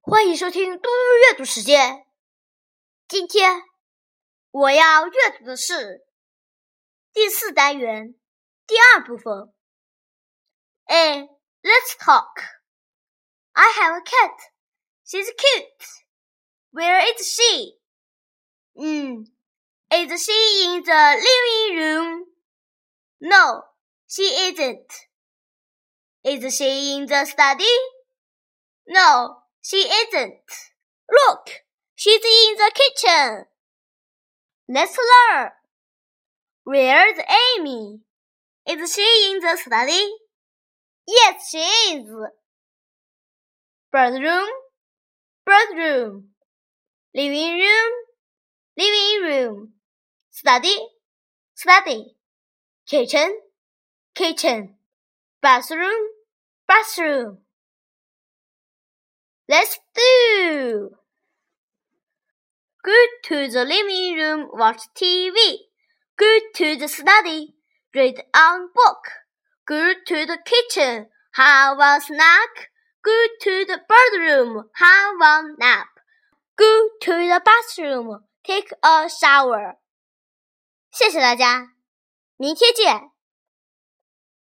欢迎收听嘟嘟阅读时间。今天我要阅读的是第四单元第二部分。哎，Let's talk. I have a cat. She's cute. Where is she? 嗯，Is she in the living room? No, she isn't. Is she in the study? No, she isn't. Look, she's in the kitchen. Let's learn. Where's Amy? Is she in the study? Yes, she is. Bedroom, bedroom. Living room, living room. Study, study. Kitchen, kitchen. Bathroom, bathroom. Let's do. Go to the living room, watch TV. Go to the study, read a book. Go to the kitchen, have a snack. Go to the bedroom, have a nap. Go to the bathroom, take a shower. 谢谢大家，明天见。